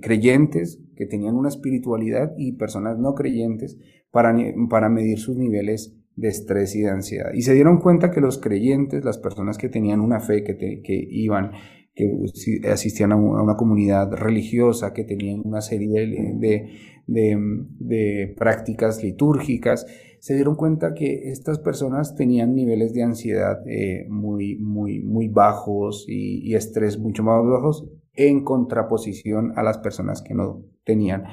creyentes, que tenían una espiritualidad, y personas no creyentes, para, para medir sus niveles de estrés y de ansiedad. Y se dieron cuenta que los creyentes, las personas que tenían una fe, que, que iban, que asistían a una, comunidad religiosa, que tenían una serie de, de, de prácticas litúrgicas, se dieron cuenta que estas personas tenían niveles de ansiedad eh, muy, muy, muy bajos y, estrés mucho más bajos en contraposición a las personas que no tenían,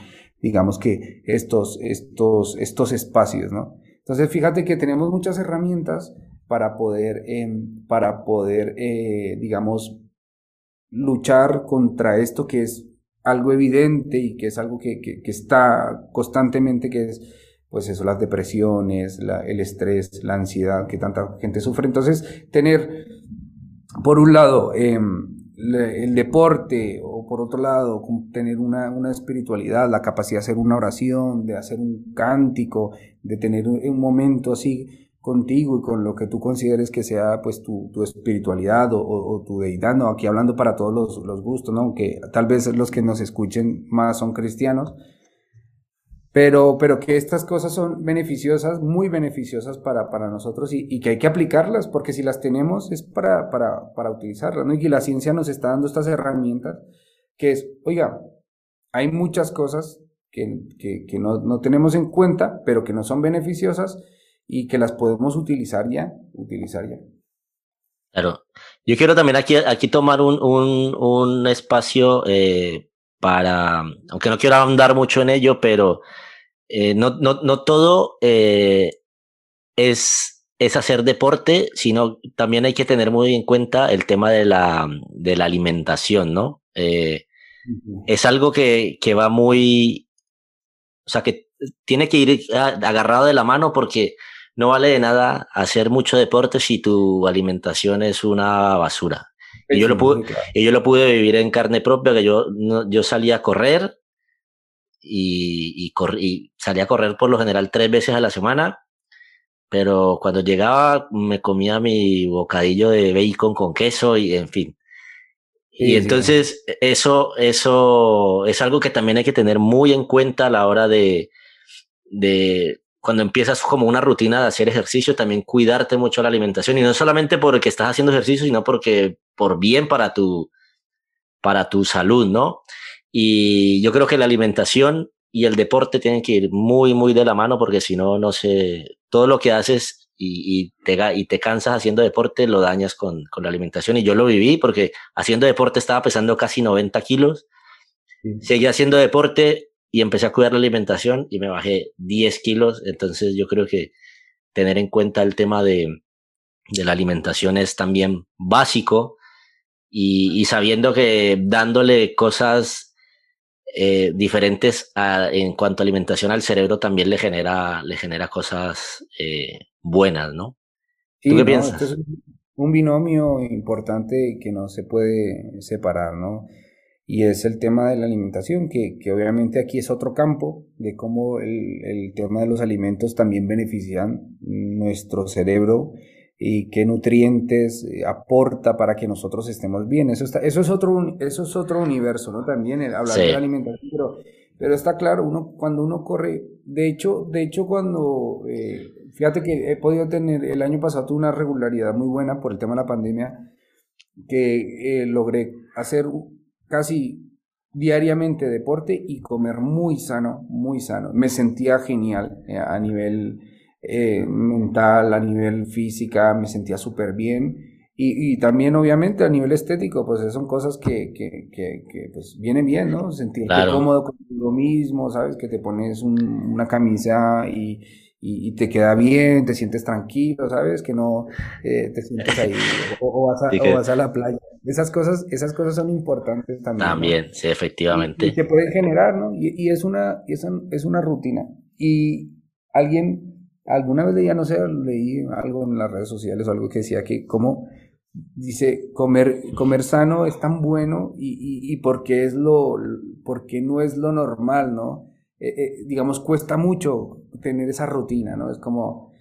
digamos que estos, estos, estos espacios, ¿no? Entonces, fíjate que tenemos muchas herramientas para poder, em, para poder eh, digamos, luchar contra esto que es algo evidente y que es algo que, que, que está constantemente, que es pues eso, las depresiones, el estrés, la ansiedad que tanta gente sufre. Entonces, tener, por un lado, em, el deporte o por otro lado, tener una, una, espiritualidad, la capacidad de hacer una oración, de hacer un cántico, de tener un, momento así contigo y con lo que tú consideres que sea pues tu, tu espiritualidad o, tu deidad, no, aquí hablando para todos los, los gustos, ¿no? aunque tal vez los que nos escuchen más son cristianos, pero, pero que estas cosas son beneficiosas, muy beneficiosas para, para nosotros y, y, que hay que aplicarlas, porque si las tenemos es para, para, para utilizarlas, ¿no? Y la ciencia nos está dando estas herramientas, que es, oiga, hay muchas cosas que, que, que no, no, tenemos en cuenta, pero que no son beneficiosas y que las podemos utilizar ya, utilizar ya. Claro. Yo quiero también aquí, aquí tomar un, un, un espacio eh, para, aunque no quiero ahondar mucho en ello, pero eh, no, no, no todo eh, es, es hacer deporte, sino también hay que tener muy en cuenta el tema de la, de la alimentación, ¿no? Eh, es algo que, que va muy, o sea, que tiene que ir agarrado de la mano porque no vale de nada hacer mucho deporte si tu alimentación es una basura. Y yo, lo pude, y yo lo pude vivir en carne propia, que yo, yo salía a correr y, y, salía a correr por lo general tres veces a la semana pero cuando llegaba me comía mi bocadillo de bacon con queso y en fin. y entonces eso, eso es algo que también hay que tener muy en cuenta a la hora de, de cuando empiezas como una rutina de hacer ejercicio, también cuidarte mucho la alimentación y no solamente porque estás haciendo ejercicio, sino porque por bien para tu, para tu salud, ¿no? Y yo creo que la alimentación y el deporte tienen que ir muy, muy de la mano porque si no, no sé, todo lo que haces y, y, te, y te cansas haciendo deporte lo dañas con, con, la alimentación. Y yo lo viví porque haciendo deporte estaba pesando casi 90 kilos. Seguí haciendo deporte y empecé a cuidar la alimentación y me bajé 10 kilos. Entonces yo creo que tener en cuenta el tema de, de la alimentación es también básico y, y sabiendo que dándole cosas eh, diferentes en cuanto a alimentación al cerebro también le genera, le genera cosas eh, buenas, ¿no? ¿Tú qué piensas? es un binomio importante que no se puede separar, ¿no? Y es el tema de la alimentación, que, que obviamente aquí es otro campo de cómo el, el tema de los alimentos también benefician nuestro cerebro y qué nutrientes eh, aporta para que nosotros estemos bien. Eso, está, eso, es, otro, eso es otro universo, ¿no? También el hablar de la alimentación, pero, pero, está claro, uno, cuando uno corre, de hecho, de hecho cuando, eh, fíjate que he podido tener, el año pasado tuve una regularidad muy buena por el tema de la pandemia, que eh, logré hacer casi diariamente deporte y comer muy sano, muy sano. Me sentía genial a nivel eh, mental, a nivel física, me sentía súper bien. Y, y, también, obviamente, a nivel estético, pues son cosas que, que, que, que pues vienen bien, ¿no? Sentirte cómodo contigo mismo, ¿sabes? Que te pones una camisa y, y, te queda bien, te sientes tranquilo, ¿sabes? Que no eh, te sientes ahí o, vas a, o, vas a, la playa. Esas cosas, esas cosas son importantes también. También, sí, efectivamente. Y, se pueden generar, ¿no? Y, y es, una, es, es una rutina. Y alguien alguna vez ya no sé, leí algo en las redes sociales o algo que decía que como dice comer comer sano es tan bueno y, y, y porque es lo porque no es lo normal no eh, eh, digamos cuesta mucho tener esa rutina no es como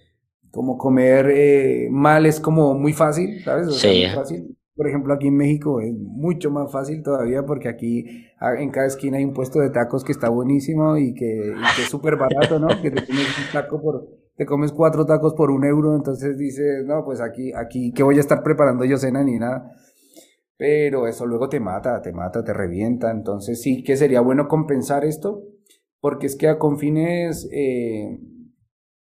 como comer eh, mal es como muy fácil sabes sí. fácil por ejemplo, aquí en México es mucho más fácil todavía porque aquí en cada esquina hay un puesto de tacos que está buenísimo y que, y que es súper barato, ¿no? Que te comes un taco por, te comes cuatro tacos por un euro, entonces dices, no, pues aquí, aquí, ¿qué voy a estar preparando yo cena ni nada? Pero eso luego te mata, te mata, te revienta. Entonces sí que sería bueno compensar esto, porque es que con fines eh,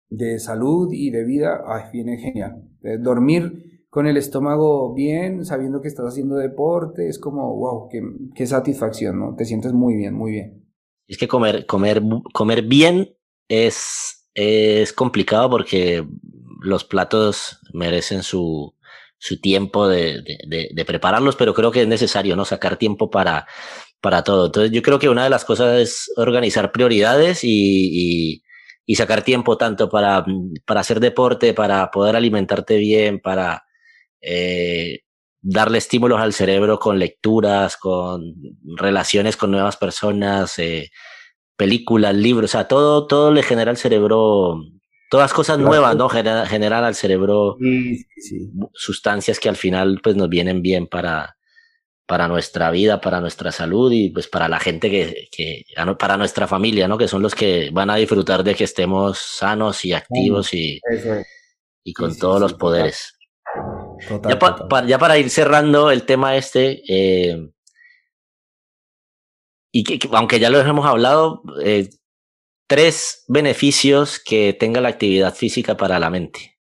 de salud y de vida, ay, viene genial. Eh, dormir con el estómago bien, sabiendo que estás haciendo deporte, es como, wow, qué, qué satisfacción, ¿no? Te sientes muy bien, muy bien. Es que comer, comer, comer bien es es complicado porque los platos merecen su, su tiempo de, de, prepararlos, pero creo que es necesario, ¿no? Sacar tiempo para, para todo. Entonces yo creo que una de las cosas es organizar prioridades y, y, y sacar tiempo tanto para, para hacer deporte, para poder alimentarte bien, para eh, darle estímulos al cerebro con lecturas, con relaciones con nuevas personas, eh, películas, libros, o sea, todo, todo le genera al cerebro, todas cosas nuevas, ¿no? Genera, generan al cerebro sustancias que al final pues nos vienen bien para, para nuestra vida, para nuestra salud y pues para la gente que, que, para nuestra familia, ¿no? Que son los que van a disfrutar de que estemos sanos y activos y, y con todos los poderes. ya, ya, para ir cerrando el tema este, eh, y que, aunque ya lo hemos hablado, eh, tres beneficios que tenga la actividad física para la mente.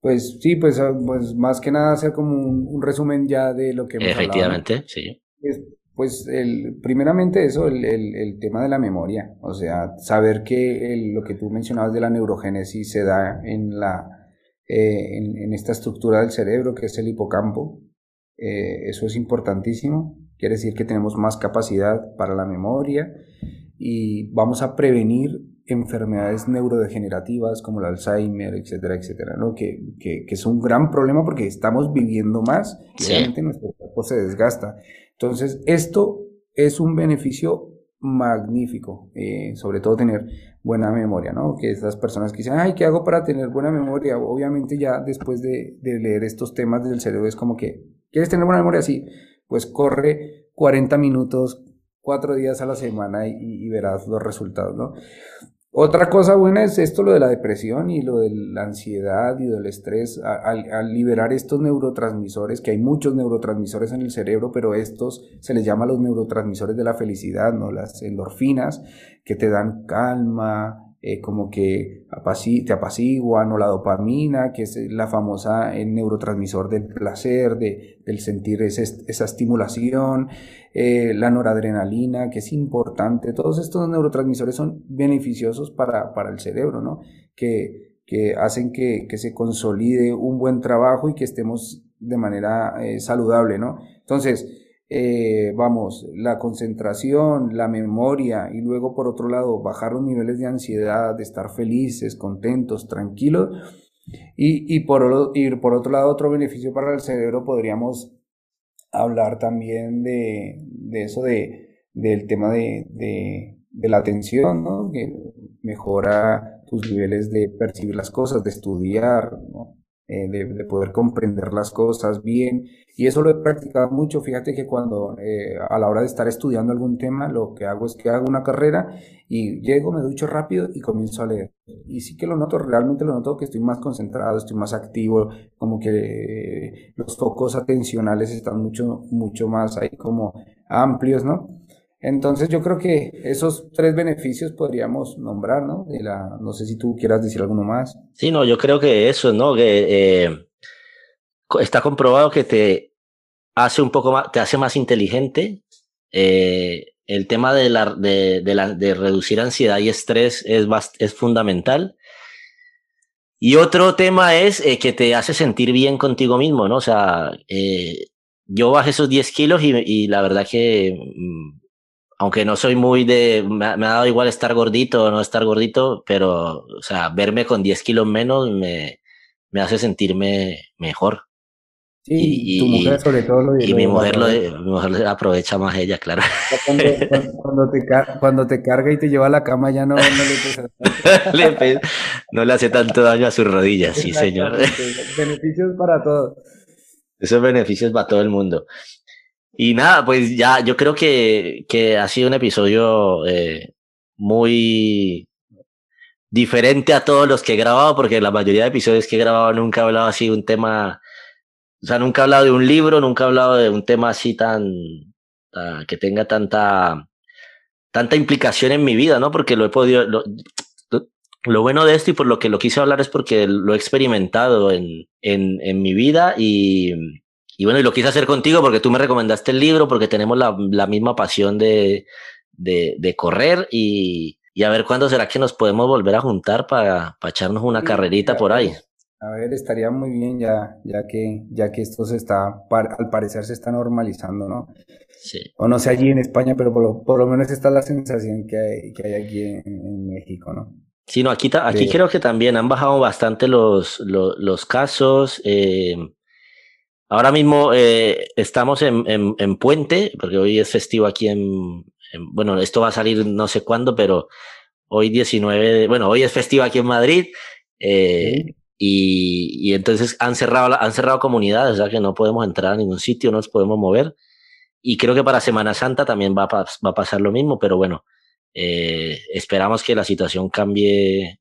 Pues sí, pues, ah, pues más que nada hacer como un, resumen ya de lo que hemos Efectivamente, sí. Pues, pues el, primeramente eso, el, el, el, tema de la memoria, o sea, saber que lo que tú mencionabas de la neurogénesis se da en, la, eh, en, en, esta estructura del cerebro que es el hipocampo, eh, eso es importantísimo. Quiere decir que tenemos más capacidad para la memoria y vamos a prevenir enfermedades neurodegenerativas como el Alzheimer, etcétera, etcétera, ¿no? Que, que, que es un gran problema porque estamos viviendo más y realmente nuestro cuerpo se desgasta. Entonces, esto es un beneficio magnífico, eh, sobre todo tener buena memoria, ¿no? Que esas personas que dicen, ay, ¿qué hago para tener buena memoria? Obviamente ya después de, leer estos temas del cerebro es como que, ¿quieres tener buena memoria? Sí, pues corre 40 minutos, cuatro días a la semana y verás los resultados, ¿no? Otra cosa buena es esto, lo de la depresión y lo de la ansiedad y del estrés. Al, liberar estos neurotransmisores, que hay muchos neurotransmisores en el cerebro, pero estos se les llama los neurotransmisores de la felicidad, ¿no? Las endorfinas, que te dan calma, eh, como que te apaciguan, o la dopamina, que es la famosa el neurotransmisor del placer, de, del sentir esa estimulación, eh, la noradrenalina, que es importante. Todos estos neurotransmisores son beneficiosos para, para el cerebro, ¿no? Que, que hacen que, que, se consolide un buen trabajo y que estemos de manera eh, saludable, ¿no? Entonces, eh, vamos, la concentración, la memoria y luego por otro lado bajar los niveles de ansiedad, de estar felices, contentos, tranquilos. Y, y, por, y por otro lado, otro beneficio para el cerebro podríamos hablar también de, de eso de, del tema de, de, de la atención, ¿no? que mejora tus niveles de percibir las cosas, de estudiar, ¿no? Eh, de, poder comprender las cosas bien. Y eso lo he practicado mucho. Fíjate que cuando eh, a la hora de estar estudiando algún tema, lo que hago es que hago una carrera y llego, me ducho rápido y comienzo a leer. Y sí que lo noto, realmente lo noto que estoy más concentrado, estoy más activo, como que eh, los focos atencionales están mucho, mucho más ahí como amplios, ¿no? Entonces yo creo que esos tres beneficios podríamos nombrar, ¿no? No sé si tú quieras decir alguno más. Sí, no, yo creo que eso, ¿no? Eh, está comprobado que te hace un poco más, te hace más inteligente. Eh, el tema de, la, de, de, de reducir ansiedad y estrés es, es fundamental. Y otro tema es eh, que te hace sentir bien contigo mismo, ¿no? O sea, yo bajé esos 10 kilos y, y la verdad que mm, aunque no soy muy de, me, ha dado igual estar gordito o no estar gordito, pero, o sea, verme con 10 kilos menos me, me hace sentirme mejor. Sí, y, tu mujer sobre todo lo Y mi, mujer lo, mi mujer aprovecha más ella, claro. Cuando, cuando, te, cuando te carga y te lleva a la cama ya no, no le No le hace tanto daño a sus rodillas, sí, señor. Beneficios para todos. Esos beneficios para todo el mundo. Y nada, pues ya, yo creo que, que ha sido un episodio eh, muy diferente a todos los que he grabado, porque la mayoría de episodios que he grabado nunca he hablado así de un tema, o sea, nunca he hablado de un libro, nunca he hablado de un tema así tan, que tenga tanta, tanta implicación en mi vida, ¿no? Porque lo he podido, lo, lo, bueno de esto y por lo que lo quise hablar es porque lo he experimentado en, en, en mi vida y, y bueno, y lo quise hacer contigo porque tú me recomendaste el libro, porque tenemos la, la misma pasión de, de, de correr y, y, a ver cuándo será que nos podemos volver a juntar para, para echarnos una carrerita por ahí. A ver, estaría muy bien ya, ya que, ya que esto se está, al parecer se está normalizando, ¿no? Sí. O no sé allí en España, pero por lo, por lo menos esta es la sensación que hay, que hay aquí en, México, ¿no? Sí, no, aquí, aquí creo que también han bajado bastante los, los, los casos. Eh, Ahora mismo eh, estamos en, en, en, Puente, porque hoy es festivo aquí en, Bueno, esto va a salir no sé cuándo, pero hoy 19. bueno, hoy es festivo aquí en Madrid. Eh, y, y, entonces han cerrado, han cerrado comunidades, o sea que no podemos entrar a ningún sitio, no nos podemos mover. Y creo que para Semana Santa también va a, va a pasar lo mismo, pero bueno, eh, esperamos que la situación cambie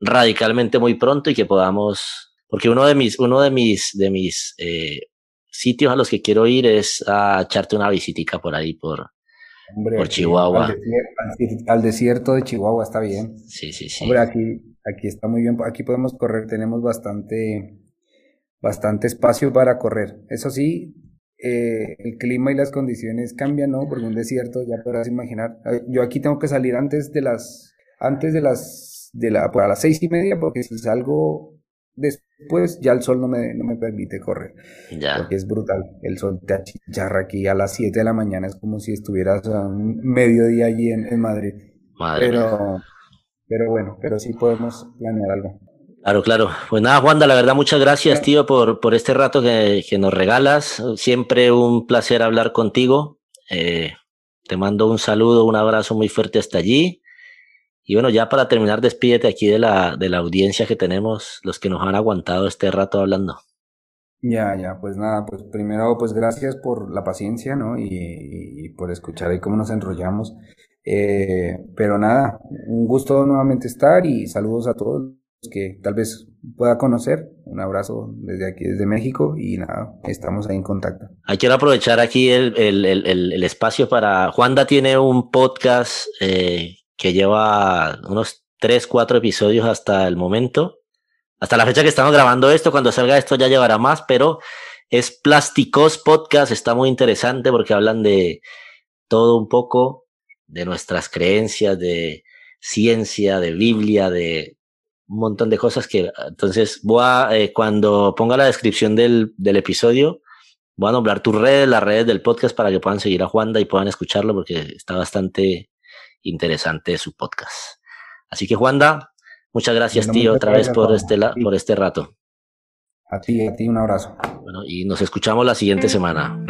radicalmente muy pronto y que podamos porque uno de mis, uno de mis, de mis eh, sitios a los que quiero ir es a echarte una visitica por ahí, por, por Chihuahua. Al desierto, de Chihuahua está bien. Sí, sí, sí. Hombre, aquí, aquí está muy bien, aquí podemos correr, tenemos bastante, bastante espacio para correr. Eso sí, eh, el clima y las condiciones cambian, ¿no? Porque un desierto, ya podrás imaginar. Yo aquí tengo que salir antes de las, antes de las, de la, pues a las seis y media, porque si salgo Después ya el sol no me, no me permite correr. Ya. Porque es brutal. El sol te achicharra aquí a las 7 de la mañana. Es como si estuvieras a un mediodía allí en, en Madrid. pero, pero bueno, pero sí podemos planear algo. Claro, claro. Pues nada, Juanda, la verdad, muchas gracias, tío, por, por este rato que, que nos regalas. Siempre un placer hablar contigo. Eh, te mando un saludo, un abrazo muy fuerte hasta allí. Y bueno, ya para terminar, despídete aquí de la, de la audiencia que tenemos, los que nos han aguantado este rato hablando. Ya, ya, pues nada, pues primero, pues gracias por la paciencia, ¿no? Y, por escuchar ahí cómo nos enrollamos. Eh, pero nada, un gusto nuevamente estar y saludos a todos los que tal vez pueda conocer. Un abrazo desde aquí, desde México y nada, estamos ahí en contacto. Hay quiero aprovechar aquí el, el, el, el espacio para... Juanda tiene un podcast eh, que lleva unos tres, cuatro episodios hasta el momento. Hasta la fecha que estamos grabando esto, cuando salga esto ya llevará más, pero es Plásticos Podcast, está muy interesante porque hablan de todo un poco, de nuestras creencias, de ciencia, de Biblia, de un montón de cosas que entonces voy a, eh, cuando ponga la descripción del, del episodio, voy a nombrar tus redes, las redes del podcast para que puedan seguir a Juanda y puedan escucharlo porque está bastante interesante su podcast. Así que Juanda, Muchas gracias, tío, otra vez por este, por este rato. A ti, a ti, un abrazo. Bueno, y nos escuchamos la siguiente semana.